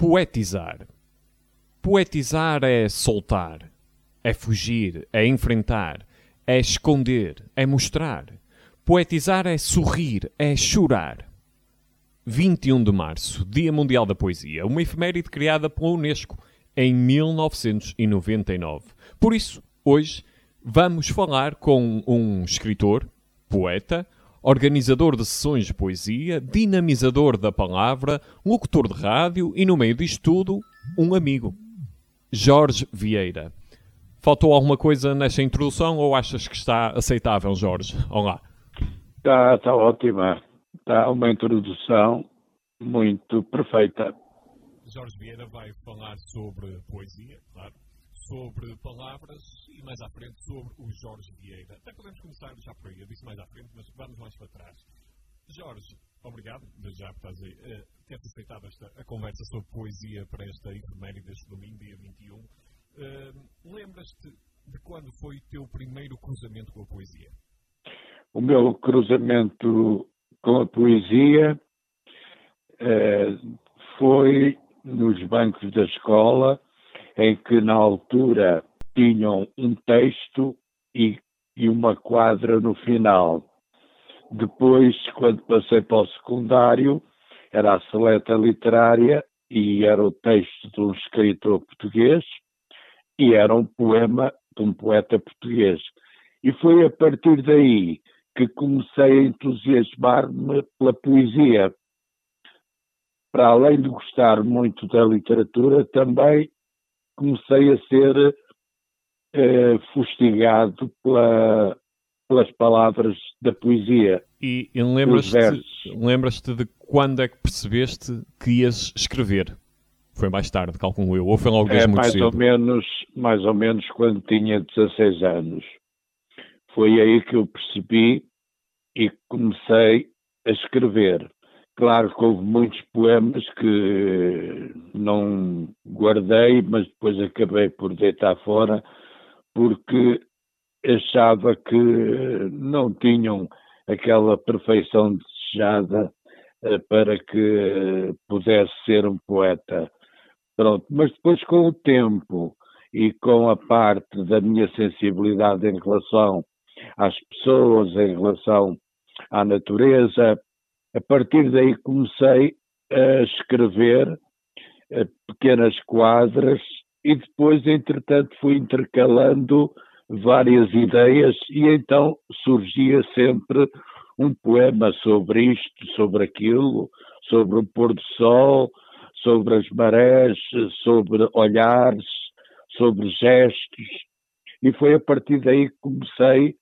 Poetizar. Poetizar é soltar, é fugir, é enfrentar, é esconder, é mostrar. Poetizar é sorrir, é chorar. 21 de março, Dia Mundial da Poesia, uma efeméride criada pela Unesco em 1999. Por isso, hoje, vamos falar com um escritor, poeta, organizador de sessões de poesia, dinamizador da palavra, locutor de rádio e, no meio disto tudo, um amigo. Jorge Vieira. Faltou alguma coisa nesta introdução ou achas que está aceitável, Jorge? Olá. Está, está ótima. Está uma introdução muito perfeita. Jorge Vieira vai falar sobre poesia, claro, sobre palavras e mais à frente sobre o Jorge Vieira. Até podemos começar já por aí, eu disse mais à frente, mas vamos mais para trás. Jorge, obrigado, desde já por uh, teres aceitado esta, a conversa sobre poesia para esta efeméride deste domingo, dia 21. Uh, eh, Lembras-te de quando foi o teu primeiro cruzamento com a poesia? O meu cruzamento com a poesia uh, foi nos bancos da escola, em que na altura tinham um texto e, e uma quadra no final. Depois, quando passei para o secundário, era a seleta literária e era o texto de um escritor português e era um poema de um poeta português. E foi a partir daí que comecei a entusiasmar-me pela poesia. Para além de gostar muito da literatura, também comecei a ser eh, fustigado pela, pelas palavras da poesia. E, e lembras-te lembras de quando é que percebeste que ias escrever? Foi mais tarde, calculo eu, ou foi logo desde é, muito mais cedo? Ou menos, mais ou menos quando tinha 16 anos. Foi aí que eu percebi e comecei a escrever. Claro que houve muitos poemas que não guardei, mas depois acabei por deitar fora, porque achava que não tinham aquela perfeição desejada eh, para que pudesse ser um poeta. Pronto, mas depois com o tempo e com a parte da minha sensibilidade em relação às pessoas, em relação à natureza, a partir daí comecei a escrever eh, pequenas quadras e depois, entretanto, fui intercalando várias ideias e então surgia sempre um poema sobre isto, sobre aquilo, sobre o pôr do sol, sobre as marés, sobre olhares, sobre gestos. E foi a partir daí que comecei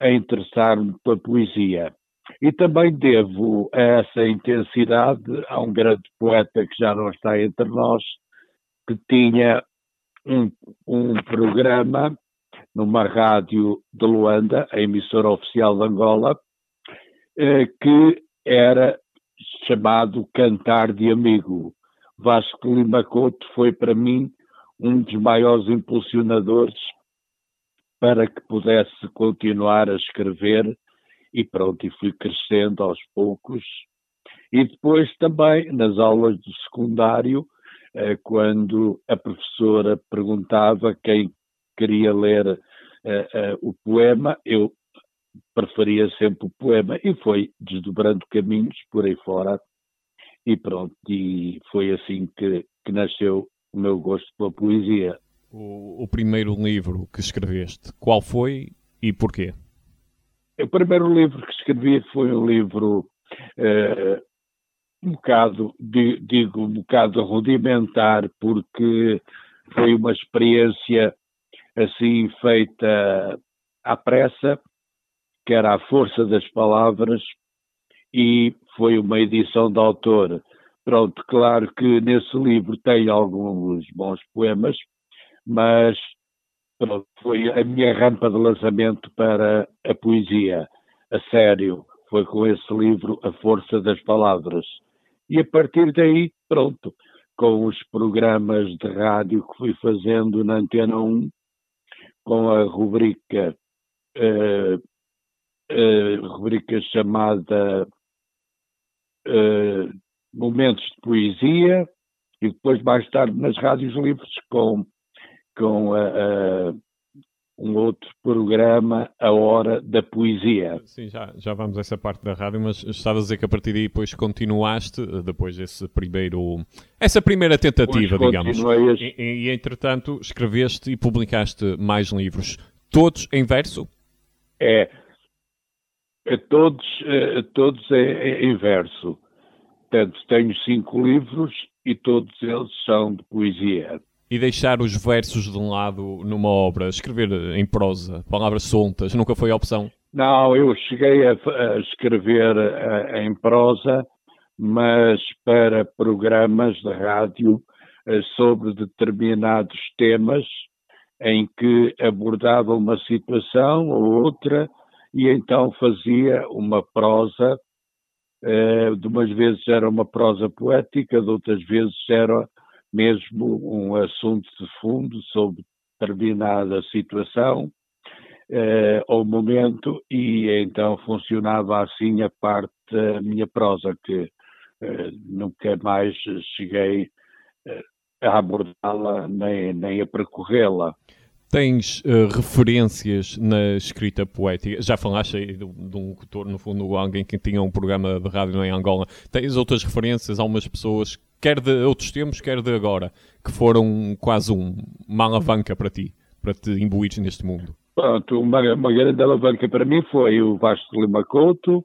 a interessar-me pela poesia. E também devo essa intensidade a um grande poeta que já não está entre nós, que tinha um, um programa numa rádio de Luanda, a emissora oficial de Angola, eh, que era chamado Cantar de Amigo. Vasco Lima Couto foi para mim um dos maiores impulsionadores para que pudesse continuar a escrever e pronto, e fui crescendo aos poucos. E depois também nas aulas do secundário, eh, quando a professora perguntava quem queria ler eh, eh, o poema, eu preferia sempre o poema e foi desdobrando caminhos por aí fora e pronto, e foi assim que, que nasceu o meu gosto pela poesia. O, o primeiro livro que escreveste, qual foi e porquê? O primeiro livro que escrevi foi um livro uh, um bocado, digo, um bocado rudimentar, porque foi uma experiência assim feita à pressa, que era a força das palavras, e foi uma edição de autor. Pronto, claro que nesse livro tem alguns bons poemas, mas Pronto, foi a minha rampa de lançamento para a poesia, a sério. Foi com esse livro A Força das Palavras. E a partir daí, pronto, com os programas de rádio que fui fazendo na Antena 1, com a rubrica, uh, uh, rubrica chamada uh, Momentos de Poesia, e depois mais tarde nas rádios livres com, com a, a um outro programa, A Hora da Poesia. Sim, já, já vamos a essa parte da rádio, mas estava a dizer que a partir daí depois continuaste, depois desse primeiro, essa primeira tentativa, digamos. E, e, e, entretanto escreveste e publicaste mais livros, todos em verso? É, é todos, todos em verso. Portanto, tenho cinco livros e todos eles são de poesia e deixar os versos de um lado numa obra, escrever em prosa, palavras soltas, nunca foi a opção? Não, eu cheguei a, a escrever a, a, em prosa, mas para programas de rádio eh, sobre determinados temas em que abordava uma situação ou outra e então fazia uma prosa, eh, de umas vezes era uma prosa poética, de outras vezes era mesmo um assunto de fundo sobre determinada situação eh, ou momento e então funcionava assim a parte da minha prosa que eh, nunca mais cheguei eh, a abordá-la nem, nem a percorrê-la. Tens uh, referências na escrita poética? Já falaste aí de, de um locutor, no fundo, alguém que tinha um programa de rádio em Angola. Tens outras referências? Algumas pessoas quer de outros tempos, quer de agora, que foram quase um, uma alavanca para ti, para te imbuires neste mundo? Pronto, uma, uma grande alavanca para mim foi o Vasco Lima Couto,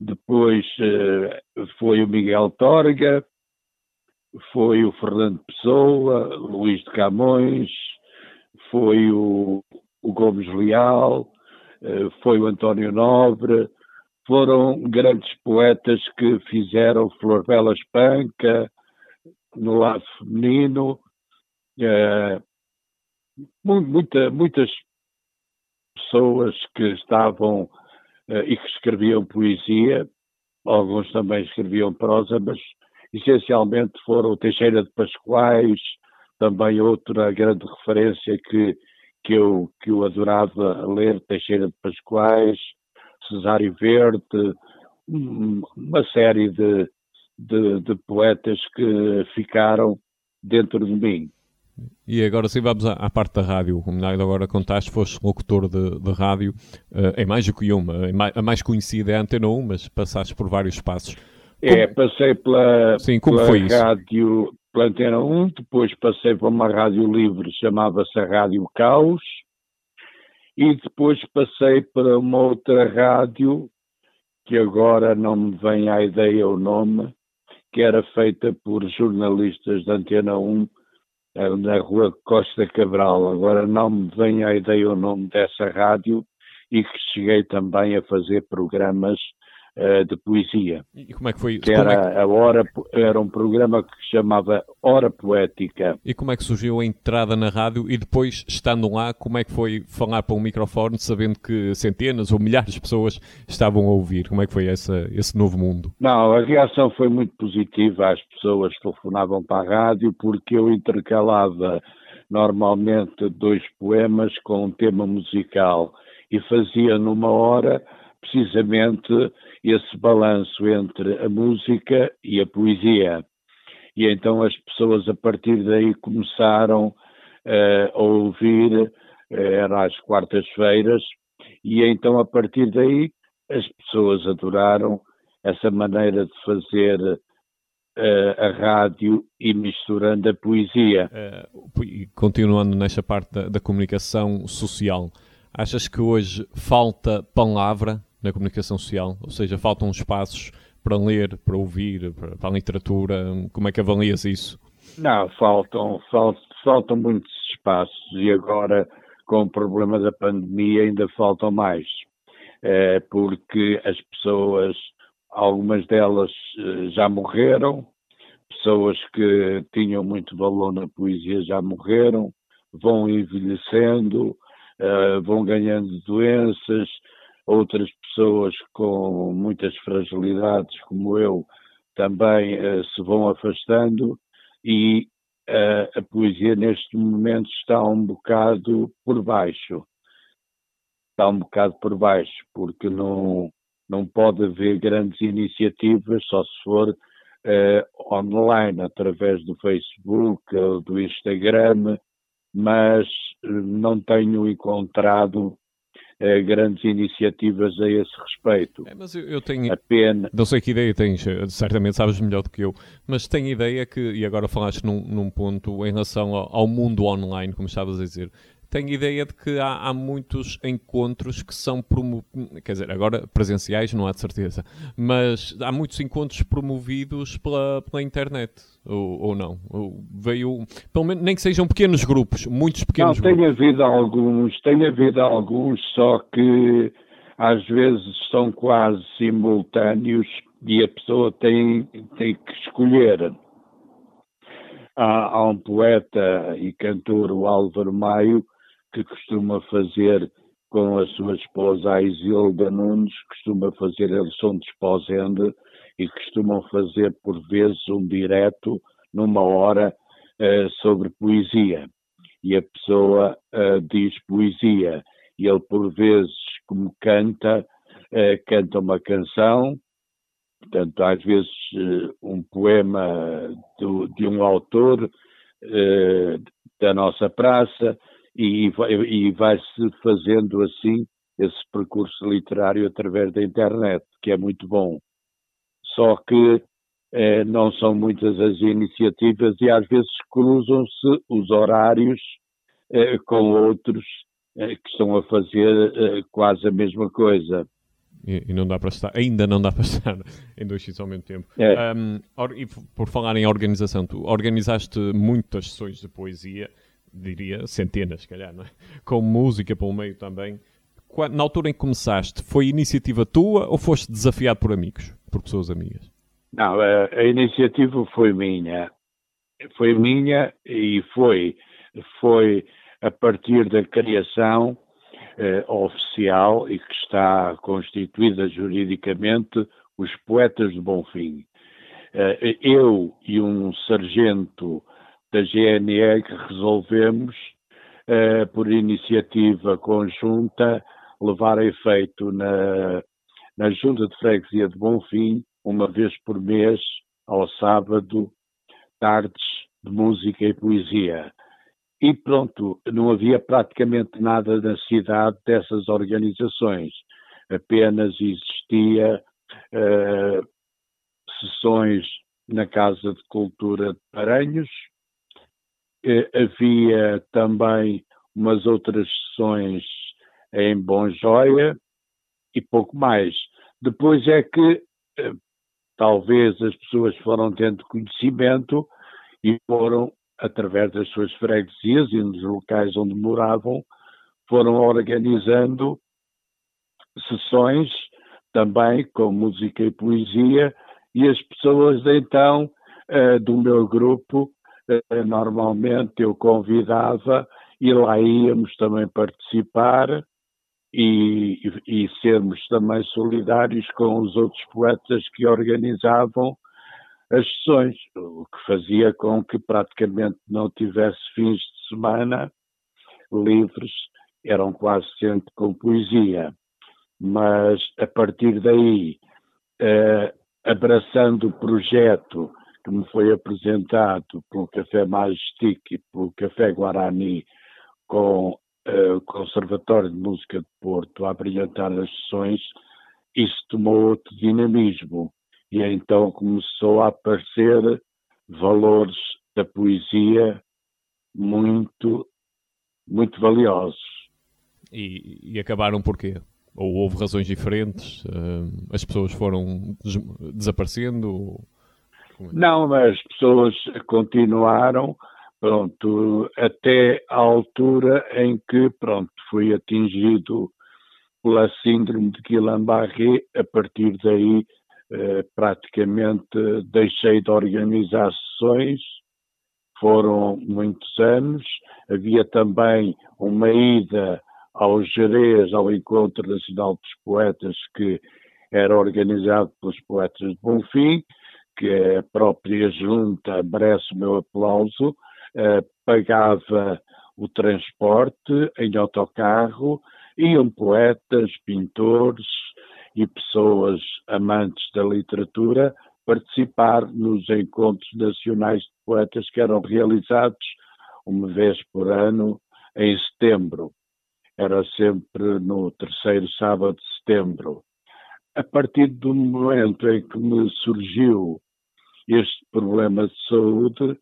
depois uh, foi o Miguel Torga, foi o Fernando Pessoa, Luís de Camões, foi o, o Gomes Leal, uh, foi o António Nobre, foram grandes poetas que fizeram Flor Bela Espanca, no lado feminino, é, muita, muitas pessoas que estavam é, e que escreviam poesia, alguns também escreviam prosa, mas essencialmente foram Teixeira de Pascoais, também outra grande referência que, que, eu, que eu adorava ler, Teixeira de Pascoais, Cesário Verde, uma série de, de, de, poetas que ficaram dentro de mim. E agora sim vamos à, à parte da rádio. Como agora contaste, foste locutor de, de rádio uh, em mais do que uma. Mais, a mais conhecida é a Antena 1, mas passaste por vários espaços. É, passei pela, sim, como pela foi isso? rádio, pela Antena 1, depois passei para uma rádio livre, chamava-se Rádio Caos, e depois passei para uma outra rádio, que agora não me vem à ideia o nome, que era feita por jornalistas da Antena 1, eh, na rua Costa Cabral. Agora não me vem à ideia o nome dessa rádio e que cheguei também a fazer programas uh, de poesia. E como é que foi? Que era, é que... a hora, era um programa que se chamava Hora Poética. E como é que surgiu a entrada na rádio e depois, estando lá, como é que foi falar para um microfone sabendo que centenas ou milhares de pessoas estavam a ouvir? Como é que foi essa, esse novo mundo? Não, a reação foi muito positiva. As pessoas telefonavam para a rádio porque eu intercalava normalmente dois poemas com um tema musical e fazia numa hora precisamente esse balanço entre a música e a poesia. E então as pessoas a partir daí começaram uh, a ouvir, uh, era às quartas-feiras, e então a partir daí as pessoas adoraram essa maneira de fazer uh, a rádio e misturando a poesia. Uh, continuando nesta parte da, da, comunicação social, achas que hoje falta palavra na comunicação social? Ou seja, faltam espaços para ler, para ouvir, para, para a literatura? Como é que avalias isso? Não, faltam, faltam, faltam muitos espaços e agora com o problema da pandemia ainda faltam mais, é, porque as pessoas, algumas delas eh, já morreram, pessoas que tinham muito valor na poesia já morreram, vão envelhecendo, uh, vão ganhando doenças, outras pessoas com muitas fragilidades, como eu, também uh, se vão afastando e uh, a poesia neste momento está um bocado por baixo. Está um bocado por baixo, porque não, não pode haver grandes iniciativas, só se for uh, online através do Facebook ou do Instagram, mas não tenho encontrado uh, grandes iniciativas a esse respeito. É, mas eu, eu tenho. Apenas... Não sei que ideia tens, certamente sabes melhor do que eu, mas tenho ideia que, e agora falaste num, num ponto em relação ao, ao mundo online, como estavas a dizer, tenho ideia de que há, há muitos encontros que são promovidos, quer dizer, agora presenciais não há de certeza, mas há muitos encontros promovidos pela, pela internet, ou, ou não? Ou veio, pelo menos, nem que sejam pequenos grupos, muitos pequenos não, grupos. Tem havido alguns, tem havido alguns, só que às vezes são quase simultâneos e a pessoa tem, tem que escolher. Há, há um poeta e cantor, o Álvaro Maio, que costuma fazer com a sua esposa, a Isilda Nunes, costuma fazer, eles são desposende e costumam fazer por vezes um direto numa hora uh, sobre poesia. E a pessoa uh, diz poesia e ele por vezes, como canta, uh, canta uma canção, portanto, às vezes um poema do, de um autor da nossa praça, e, e vai-se fazendo assim esse percurso literário através da internet, que é muito bom. Só que eh, não são muitas as iniciativas e às vezes cruzam-se os horários eh, com outros eh, que estão a fazer quase a mesma coisa. E, e, não dá para estar, ainda não dá para estar em dois sítios ao mesmo tempo. É. Um, e por falar em organização, tu organizaste muitas sessões de poesia diria centenas, se calhar, não é? com música pelo meio também. Na altura em que começaste, foi iniciativa tua ou foste desafiado por amigos, por pessoas amigas? Não, a, a iniciativa foi minha. Foi minha e foi, foi a partir da criação eh, oficial e que está constituída juridicamente os Poetas de Bonfim. Eh, eu e um sargento da GNE que resolvemos, uh, por iniciativa conjunta, levar a efeito na, na Junta de Freguesia de Bonfim, uma vez por mês, ao sábado, tardes de música e poesia. E pronto, não havia praticamente nada na cidade dessas organizações, apenas existia uh, sessões na Casa de Cultura de Paranhos, eh, havia também umas outras sessões em Bom Joia e pouco mais. Depois é que eh, talvez as pessoas foram tendo conhecimento e foram, através das suas freguesias e nos locais onde moravam, foram organizando sessões também com música e poesia e as pessoas então uh, do meu grupo eh, normalmente eu convidava e lá íamos também participar e, e, e, sermos também solidários com os outros poetas que organizavam as sessões, o que fazia com que praticamente não tivesse fins de semana livres, eram quase sempre com poesia. Mas a partir daí, eh, abraçando o projeto que me foi apresentado pelo Café Majestic e pelo Café Guarani com uh, o Conservatório de Música de Porto a brilhantar as sessões, isso tomou outro dinamismo e então começou a aparecer valores da poesia muito, muito valiosos. E, e acabaram por quê? Ou houve razões diferentes? Uh, as pessoas foram des desaparecendo? Não, mas as pessoas continuaram, pronto, até a altura em que, pronto, fui atingido pela síndrome de Guillain-Barré, a partir daí eh, praticamente deixei de organizar sessões, foram muitos anos, havia também uma ida ao Jerez, ao Encontro Nacional dos Poetas, que era organizado pelos Poetas de Bonfim, que a própria junta merece o meu aplauso, eh, pagava o transporte em autocarro, iam poetas, pintores e pessoas amantes da literatura participar nos encontros nacionais de poetas que eram realizados uma vez por ano em setembro. Era sempre no terceiro sábado de setembro. A partir do momento em que me surgiu este problema de saúde,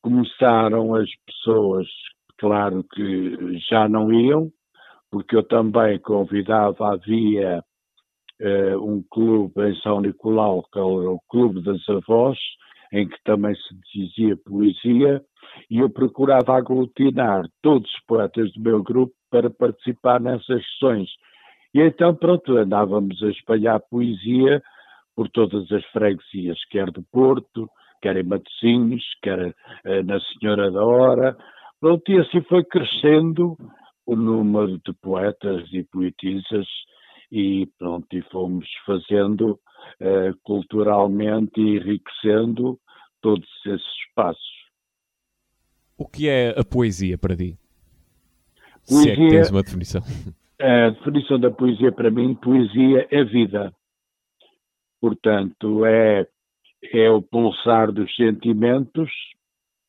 começaram as pessoas, claro que já não iam, porque eu também convidava, havia uh, um clube em São Nicolau, que era o Clube das Avós, em que também se dizia poesia, e eu procurava aglutinar todos os poetas do meu grupo para participar nessas sessões. E então, pronto, andávamos a espalhar poesia por todas as freguesias, quer do Porto, quer em Matosinhos, quer eh, na Senhora da Hora. Pronto, e assim foi crescendo o número de poetas e poetisas e pronto, e fomos fazendo eh, culturalmente e enriquecendo todos esses espaços. O que é a poesia para ti? Poesia, Se é que tens uma definição. A definição da poesia para mim, poesia é vida. Portanto, é, é o pulsar dos sentimentos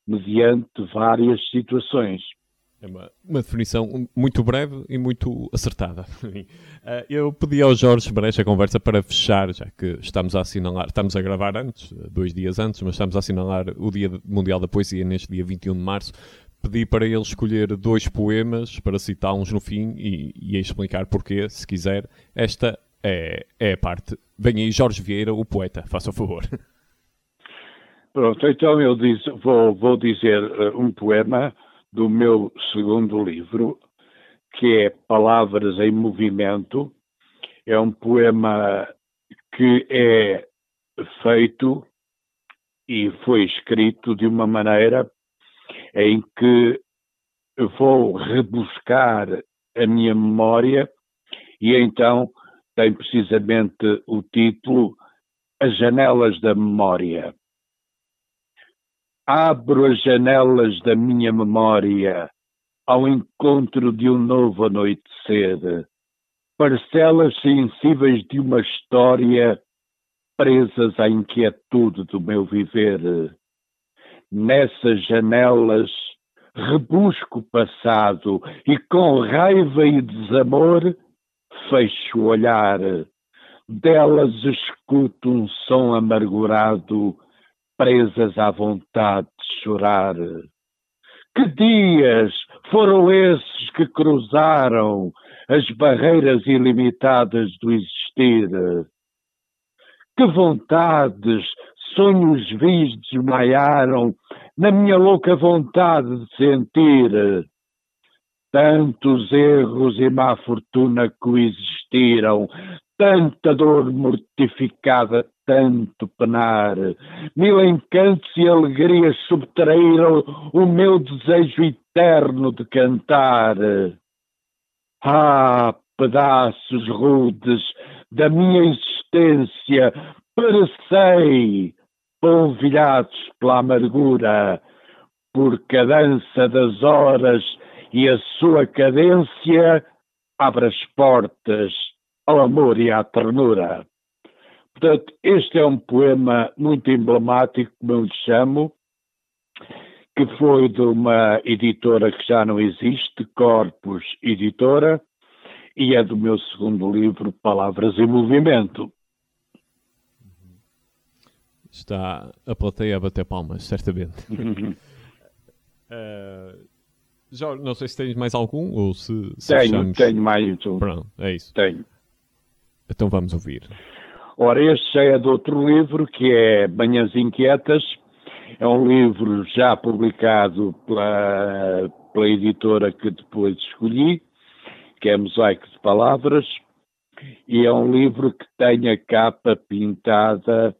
mediante várias situações. É uma, uma, definição muito breve e muito acertada. Eh, eu pedi ao Jorge Brecha a conversa para fechar, já que estamos a assinalar, estamos a gravar antes, dois dias antes, mas estamos a assinalar o Dia Mundial da Poesia neste dia 21 de março. Pedi para ele escolher dois poemas para citá-los no fim e, e explicar porquê, se quiser. Esta é, é a parte. Venha aí Jorge Vieira, o poeta, faça o favor. Pronto, então eu diz, vou, vou dizer uh, um poema do meu segundo livro, que é Palavras em Movimento. É um poema que é feito e foi escrito de uma maneira em que vou rebuscar a minha memória e então tem precisamente o título As Janelas da Memória. Abro as janelas da minha memória ao encontro de um novo anoitecer, parcelas sensíveis de uma história presas à inquietude do meu viver. Nessas janelas rebusco o passado e com raiva e desamor fecho o olhar. Delas escuto um som amargurado presas à vontade de chorar. Que dias foram esses que cruzaram as barreiras ilimitadas do existir? Que vontades, sonhos vis desmaiaram na minha louca vontade de sentir? Tantos erros e má fortuna coexistiram, tanta dor mortificada, tanto penar. Mil encantos e alegrias subtraíram o meu desejo eterno de cantar. Ah, pedaços rudes da minha existência, perecei, polvilhados pela amargura, porque a dança das horas e a sua cadência abre as portas ao amor e à ternura. Portanto, este é um poema muito emblemático, como eu lhe chamo, que foi de uma editora que já não existe, Corpus Editora, e é do meu segundo livro, Palavras em Movimento. Está a plateia a bater palmas, certamente. uh, Jorge, não sei se tens mais algum ou se. se tenho, tenho mais um. Pronto, é isso. Tenho. Então vamos ouvir. Ora, este já é de outro livro, que é Manhãs Inquietas. É um livro já publicado pela, pela editora que depois escolhi, que é Mosaico de Palavras, e é um livro que tem a capa pintada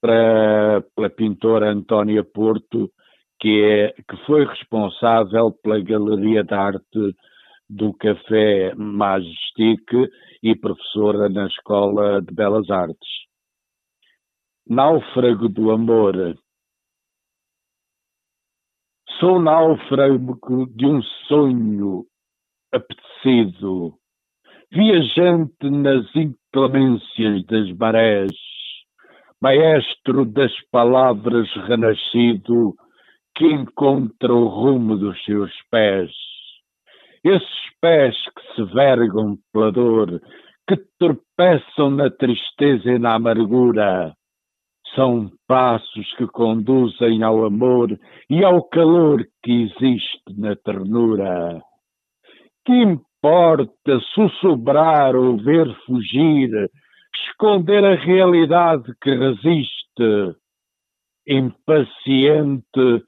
para, pela pintora Antónia Porto, que, é, que foi responsável pela Galeria de Arte do Café Majestic e professora na Escola de Belas Artes. Náufrago do amor. Sou náufrago de um sonho apetecido, viajante nas inclemências das marés, maestro das palavras renascido, que encontra o rumo dos seus pés. Esses pés que se vergam pela dor, que tropeçam na tristeza e na amargura, são passos que conduzem ao amor e ao calor que existe na ternura. Que importa sussurrar ou ver fugir, esconder a realidade que resiste? Impaciente,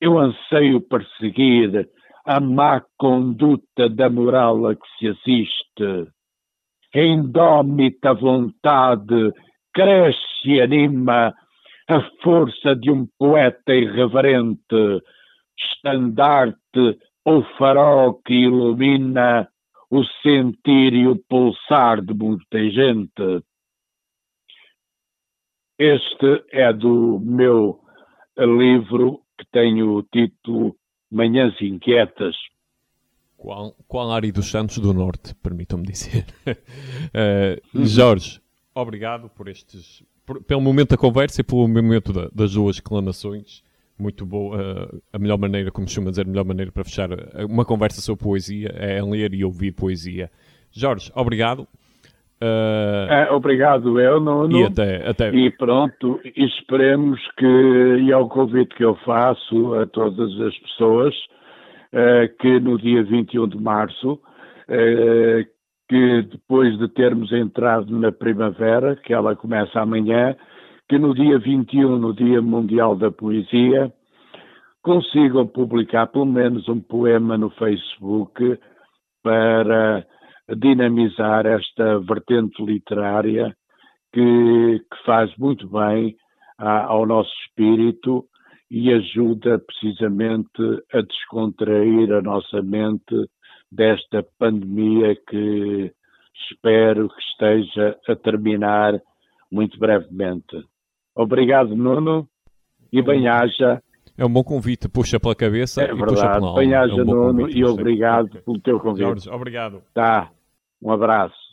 eu anseio perseguir a má conduta da moral a que se assiste. A indómita vontade cresce e anima a força de um poeta irreverente, estandarte ou farol que ilumina o sentir e o pulsar de muita gente. Este é do meu livro que tem o título Manhãs Inquietas. Qual, qual área dos Santos do Norte, permitam-me dizer. uh, Jorge, obrigado por estes, por, pelo momento da conversa e pelo momento da, das duas exclamações. Muito boa, uh, a melhor maneira, como costuma dizer, a melhor maneira para fechar uma conversa sobre poesia é ler e ouvir poesia. Jorge, obrigado. Uh, é, obrigado, eu, Nuno. E até, até. E pronto, esperemos que, e é o convite que eu faço a todas as pessoas, uh, que no dia 21 de março, uh, que depois de termos entrado na primavera, que ela começa amanhã, que no dia 21, no Dia Mundial da Poesia, consigam publicar pelo menos um poema no Facebook para dinamizar esta vertente literária que, que faz muito bem a, ao nosso espírito e ajuda precisamente a descontrair a nossa mente desta pandemia que espero que esteja a terminar muito brevemente. Obrigado, Nuno, e bem-haja. É um bom convite, puxa pela cabeça é e verdade. puxa pela alma. Bem-haja, é um Nuno, e obrigado pelo teu convite. Jorge, obrigado. Tá, um abraço.